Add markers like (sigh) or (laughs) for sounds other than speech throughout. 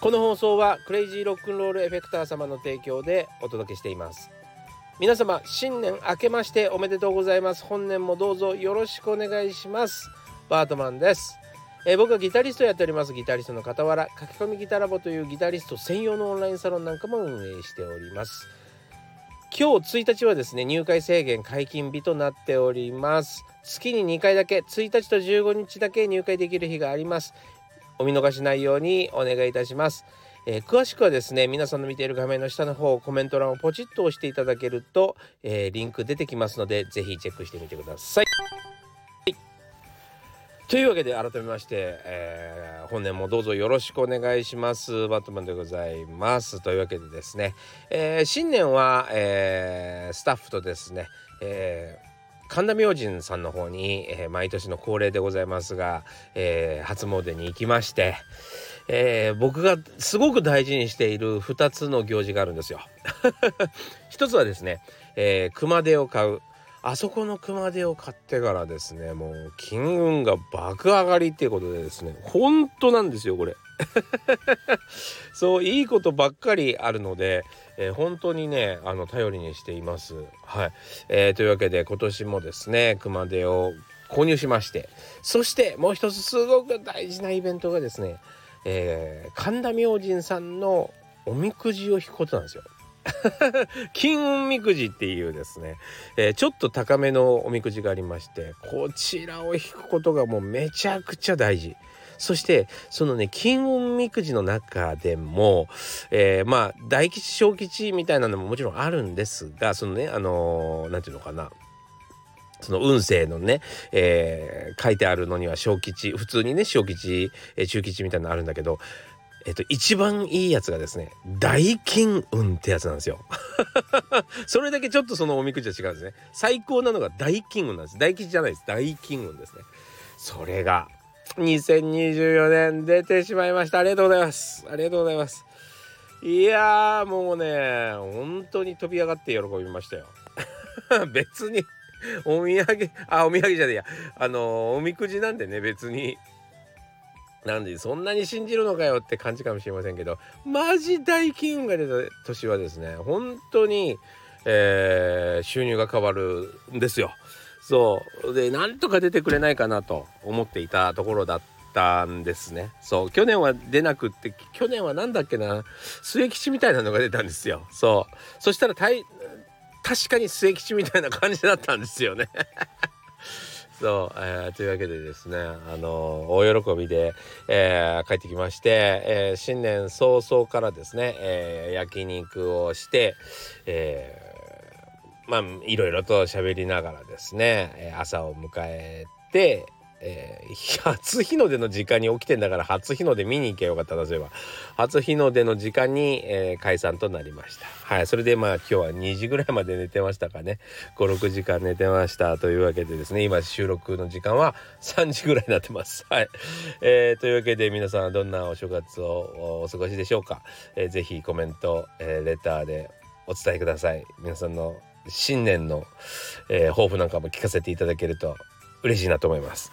この放送はクレイジーロックンロールエフェクター様の提供でお届けしています。皆様新年明けましておめでとうございます。本年もどうぞよろしくお願いします。バートマンです。えー、僕はギタリストやっております。ギタリストの傍ら書き込みギタラボというギタリスト専用のオンラインサロンなんかも運営しております。今日1日はですね入会制限解禁日となっております。月に2回だけ1日と15日だけ入会できる日があります。お見逃しないようにお願いいたします。えー、詳しくはですね皆さんの見ている画面の下の方コメント欄をポチッと押していただけると、えー、リンク出てきますので是非チェックしてみてください。はい、というわけで改めまして、えー、本年もどうぞよろしくお願いします。バットマンでございます。というわけでですね、え新年は、えスタッフとですね、えー神田明神さんの方に、えー、毎年の恒例でございますが、えー、初詣に行きまして、えー、僕がすごく大事にしている2つの行事があるんですよ。(laughs) 一つはですね、え熊手を買う。あそこの熊手を買ってからですねもう金運が爆上がりっていうことでですね本当なんですよこれ (laughs) そういいことばっかりあるので、えー、本当にねあの頼りにしています。はい、えー、というわけで今年もですね熊手を購入しましてそしてもう一つすごく大事なイベントがですね、えー、神田明神さんのおみくじを引くことなんですよ。(laughs) 金運みくじっていうですね、えー、ちょっと高めのおみくじがありましてこちらを引くことがもうめちゃくちゃ大事。そしてそのね金運みくじの中でも、えー、まあ大吉小吉みたいなのももちろんあるんですがそのねあの何、ー、て言うのかなその運勢のね、えー、書いてあるのには小吉普通にね小吉、え、中吉みたいなのあるんだけどえっと、一番いいやつがですね、大金運ってやつなんですよ。(laughs) それだけちょっとそのおみくじは違うんですね。最高なのが大金運なんです。大吉じゃないです。大金運ですね。それが、2024年出てしまいました。ありがとうございます。ありがとうございます。いや、もうね、本当に飛び上がって喜びましたよ。(laughs) 別に、お土産、あ、お土産じゃねえや。あのおみくじなんでね、別に。なんで、そんなに信じるのかよって感じかもしれませんけど、マジ大金運が出た年はですね、本当に、えー、収入が変わるんですよ。そう。でなんとか出てくれないかなと思っていたところだったんですね。そう。去年は出なくって去年は何だっけな末吉みたいなのが出たんですよ。そう。そしたらたい確かに末吉みたいな感じだったんですよね。そう、えー、というわけでですね、あのー、大喜びで、えー、帰ってきまして、え新年早々からですね、え焼肉をして、えまあいろいろと喋りながらですね朝を迎えて、えー、初日の出の時間に起きてんだから初日の出見に行けばよかったなそういえば。初日の出の時間に、えー、解散となりました。はいそれでまあ今日は2時ぐらいまで寝てましたかね。56時間寝てましたというわけでですね今収録の時間は3時ぐらいになってます。はい、えー、というわけで皆さんはどんなお正月をお過ごしでしょうか、えー、ぜひコメント、えー、レターでお伝えください。皆さんの新年の、えー、抱負なんかも聞かせていただけると嬉しいなと思います。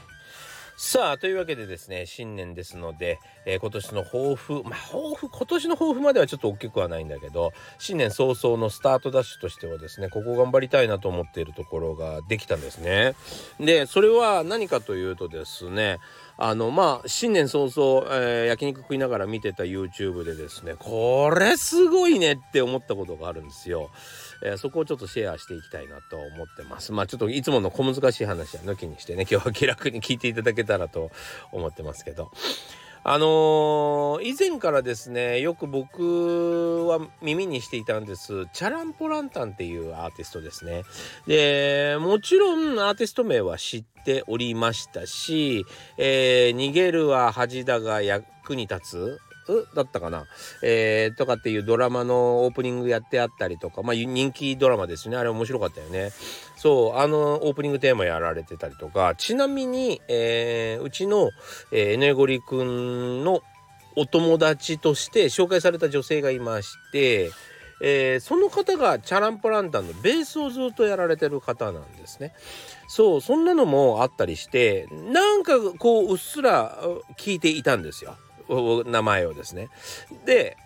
さあ、というわけでですね、新年ですので、えー、今年の抱負、まあ、抱負、今年の抱負まではちょっと大きくはないんだけど、新年早々のスタートダッシュとしてはですね、ここ頑張りたいなと思っているところができたんですね。で、それは何かというとですね、あの、まあ、新年早々、えー、焼肉食いながら見てた YouTube でですね、これすごいねって思ったことがあるんですよ。えー、そこをちょっとシェアしていきたいなと思ってます。まあちょっといつもの小難しい話は抜きにしてね今日は気楽に聞いていただけたらと思ってますけど。あのー、以前からですねよく僕は耳にしていたんですチャランポランタンっていうアーティストですね。でもちろんアーティスト名は知っておりましたし、えー、逃げるは恥だが役に立つだったかな、えー、とかっていうドラマのオープニングやってあったりとか、まあ、人気ドラマですね。あれ面白かったよね。そうあのオープニングテーマやられてたりとか。ちなみに、えー、うちの、えー、ねごりくんのお友達として紹介された女性がいましてえー、その方がチャランポランタンのベースをずっとやられてる方なんですね。そうそんなのもあったりしてなんかこううっすら聞いていたんですよ。名前をですね。で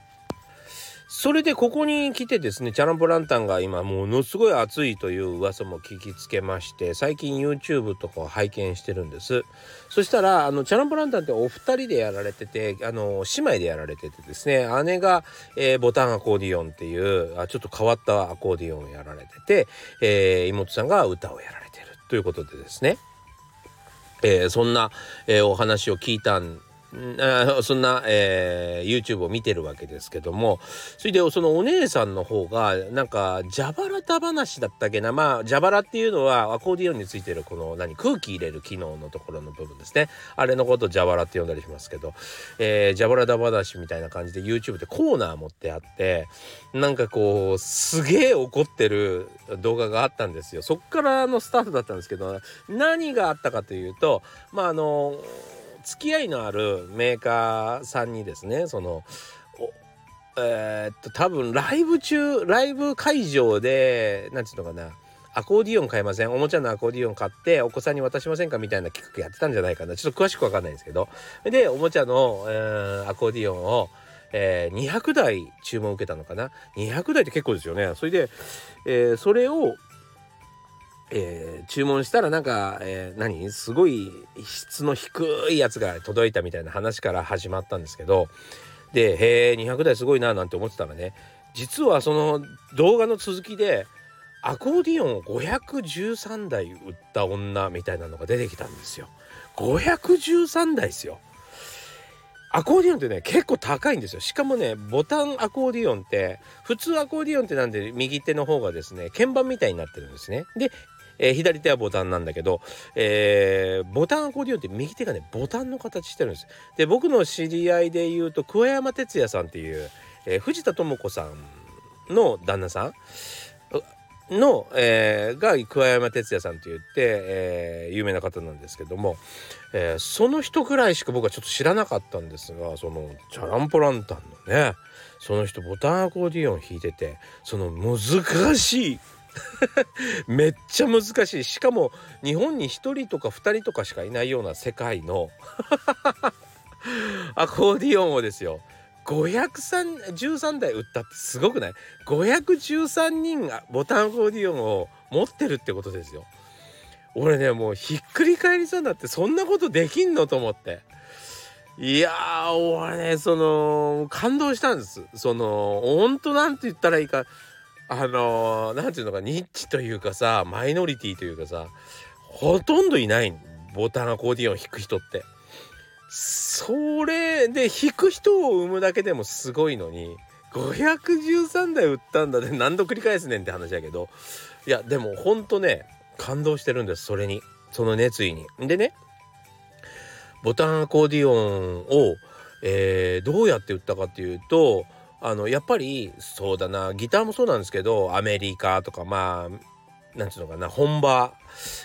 それでここに来てですねチャランポランタンが今ものすごい熱いという噂も聞きつけまして最近 YouTube とかを拝見してるんですそしたらあのチャランポランタンってお二人でやられててあの姉妹でやられててですね姉が、えー、ボタンアコーディオンっていうあちょっと変わったアコーディオンをやられてて、えー、妹さんが歌をやられてるということでですねえー、そんな、え、お話を聞いたんそんな、えー、YouTube を見てるわけですけどもそれでそのお姉さんの方がなんか蛇腹だ話だったっけな。まあ蛇腹っていうのはアコーディオンについてるこの何空気入れる機能のところの部分ですね。あれのこと蛇腹って呼んだりしますけど、えー、蛇腹だ話みたいな感じで YouTube でコーナー持ってあってなんかこうすげえ怒ってる動画があったんですよ。そっからのスタートだったんですけど何があったかというとまああの付き合いのあるメーカーさんにですねそのえー、っと多分ライブ中ライブ会場で何て言うのかなアコーディオン買えません？おもちゃのアコーディオン買ってお子さんに渡しませんかみたいな企画やってたんじゃないかな。ちょっと詳しく分かんないんですけど。でおもちゃの、えー、アコーディオンを、えー、200台注文受けたのかな？200台って結構ですよね。それで、えー、それをえー、注文したらなんか、えー、何？すごい質の低いやつが届いたみたいな話から始まったんですけどでへえ200台すごいななんて思ってたらね実はその動画の続きでアコーディオンを513台売った女みたいなのが出てきたんですよ。513台ですよ。アコーディオンってね結構高いんですよしかもねボタンアコーディオンって普通アコーディオンってなんで右手の方がですね鍵盤みたいになってるんですねでえー、左手はボタンなんだけど、えー、ボタンアコーディオンって右手がねボタンの形してるんです。で僕の知り合いで言うと桑山哲也さんっていう、えー、藤田智子さんの旦那さん？の、えー、が桑山哲也さんと言って、えー、有名な方なんですけども、えー、その人くらいしか僕はちょっと知らなかったんですがそのチャランポランタンのねその人ボタンアコーディオン弾いててその難しい (laughs) めっちゃ難しいしかも日本に1人とか2人とかしかいないような世界の (laughs) アコーディオンをですよ513台売ったってすごくない ?513 人がボタンアコーディオンを持ってるってことですよ。俺ねもうひっくり返りそうになってそんなことできんのと思って。いやー俺ねその感動したんです。その本当なんて言ったらいいかあの何、ー、て言うのかニッチというかさマイノリティというかさほとんどいないボタンアコーディオン弾く人って。それで弾く人を生むだけでもすごいのに513台売ったんだで何度繰り返すねんって話だけどいやでもほんとね感動してるんですそれにその熱意に。でねボタンアコーディオンを、えー、どうやって売ったかっていうとあのやっぱりそうだなギターもそうなんですけどアメリカとかまあなんていうのかな本場、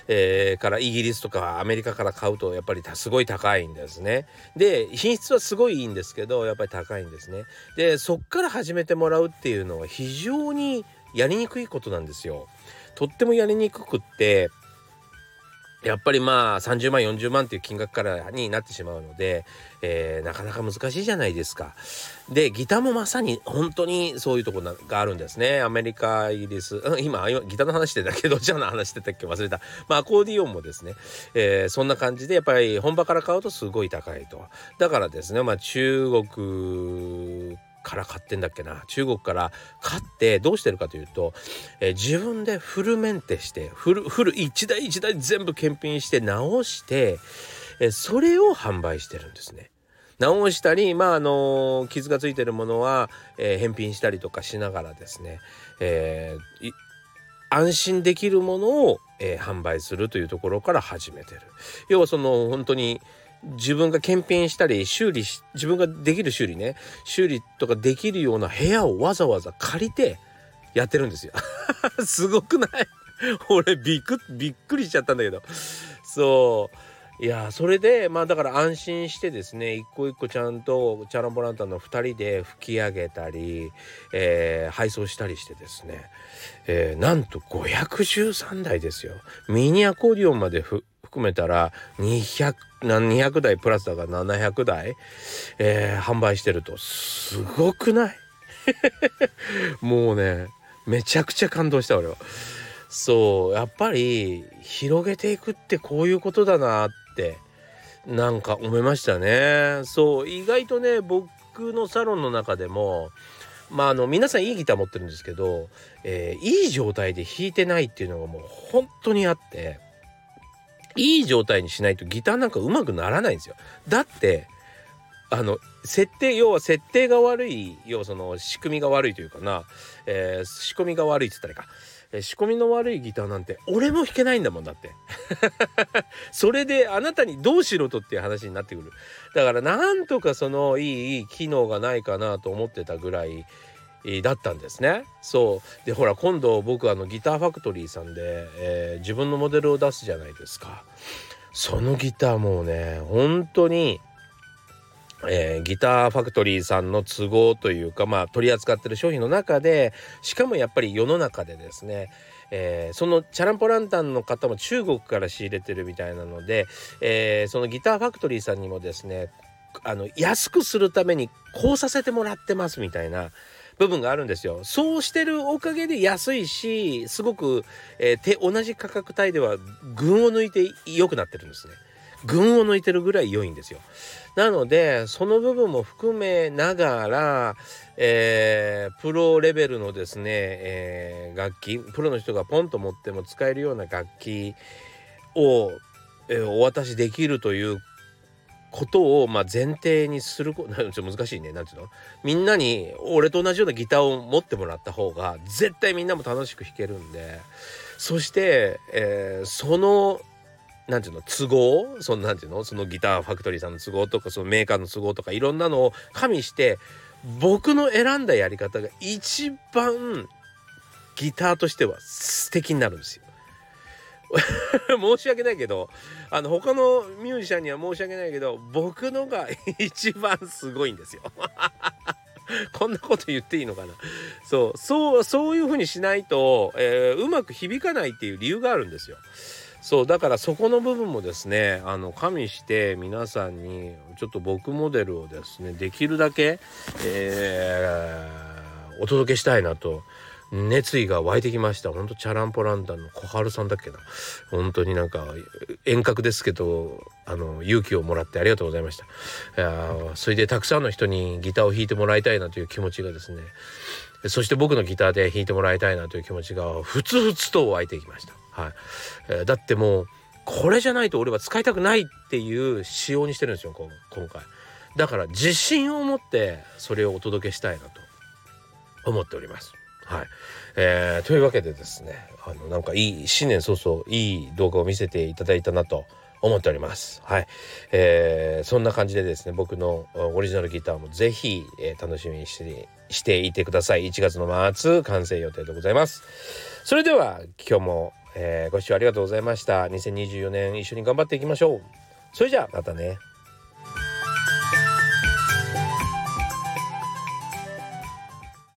えー、からイギリスとかアメリカから買うとやっぱりすごい高いんですね。で品質はすごいいいんですけどやっぱり高いんですね。でそっから始めてもらうっていうのは非常にやりにくいことなんですよ。とってもやりにくくってやっぱりまあ30万40万っていう金額からになってしまうので、えー、なかなか難しいじゃないですか。でギターもまさに本当にそういうところがあるんですね。アメリカイギリス今今ギターの話してたけどじゃあの話してたっけ忘れた。まあアコーディオンもですね、えー、そんな感じでやっぱり本場から買うとすごい高いと。だからですねまあ中国から買ってんだっけな中国から買ってどうしてるかというと、えー、自分でフルメンテしてフルフル一台一台全部検品して直して、えー、それを販売してるんですね。直したりまああのー、傷がついてるものは、え返品したりとかしながらですね、え安心できるものを、え販売するというところから始めてる。要はその本当に自分が検品したり修理し自分ができる修理ね。修理とかできるような部屋をわざわざ借りてやってるんですよ。(laughs) すごくない？(laughs) 俺びっくびっくりしちゃったんだけど。そう。いやそれでまあだから安心してですね一個一個ちゃんとチャランポランタンの2人で拭き上げたり、えー、配送したりしてですね、えー、なんと513台ですよ。ミニアコーディオンまで含めたら200 200台プラスだから700台、えー、販売してるとすごくない？(laughs) もうねめちゃくちゃ感動した俺は。そうやっぱり広げていくってこういうことだなってなんか思いましたね。そう意外とね僕のサロンの中でもまああの皆さんいいギター持ってるんですけど、えー、いい状態で弾いてないっていうのがもう本当にあっていい状態にしないとギターなんか上手くならないんですよ。だってあの設定要は設定が悪い要はその仕組みが悪いというかな、えー、仕込みが悪いっつったらいいか、えー、仕込みの悪いギターなんて俺も弾けないんだもんだって。(laughs) それであなたにどうしろとっていう話になってくる。だからなんとかそのいい機能がないかなと思ってたぐらいだったんですね。そう。でほら今度僕あのギターファクトリーさんで、えー、自分のモデルを出すじゃないですか。そのギターもうね本当にえー、ギターファクトリーさんの都合というか、まあ、取り扱ってる商品の中でしかもやっぱり世の中でですね、えー、そのチャランポランタンの方も中国から仕入れてるみたいなので、えー、そのギターファクトリーさんにもですねあの安くするためにこうさせてもらってますみたいな部分があるんですよ。そうしてるおかげで安いしすごく、えー、同じ価格帯では群を抜いて良くなってるんですね。群を抜いてるぐらい良いんですよ。なのでその部分も含めながら、えー、プロレベルのですね、えー、楽器プロの人がポンと持っても使えるような楽器を、えー、お渡しできるということを、まあ、前提にするこ (laughs) ちょっと難しいね。なんていうの？みんなに俺と同じようなギターを持ってもらった方が絶対みんなも楽しく弾けるんで。そして、えー、そのなんていうの？都合？そのなんていうの？そのギターファクトリーさんの都合とかそのメーカーの都合とかいろんなのを加味して僕の選んだやり方が一番ギターとしては素敵になるんですよ。(laughs) 申し訳ないけどあの他のミュージシャンには申し訳ないけど僕のが (laughs) 一番すごいんですよ。(laughs) こんなこと言っていいのかなそうそうそういうふうにしないと、えー、うまく響かないっていう理由があるんですよ。そうだからそこの部分もですねあの加味して皆さんにちょっと僕モデルをですねできるだけ、えー、お届けしたいなと熱意が湧いてきました。ほんとチャランポランタンの小春さんだっけな。本当になんか遠隔ですけどあの勇気をもらってありがとうございました。いやそれでたくさんの人にギターを弾いてもらいたいなという気持ちがですねそして僕のギターで弾いてもらいたいなという気持ちがふつふつと湧いてきました。はい、えー、だってもうこれじゃないと俺は使いたくないっていう仕様にしてるんですよ今回。だから自信を持ってそれをお届けしたいなと思っております。はい、えー、というわけでですねあのなんかいい新年早々いい動画を見せていただいたなと思っております。はい、えー、そんな感じでですね僕のオリジナルギターもぜひ、えー、楽しみにしてしていてください。1月の末完成予定でございます。それでは今日も、えー、ご視聴ありがとうございました。2024年一緒に頑張っていきましょう。それじゃあまたね。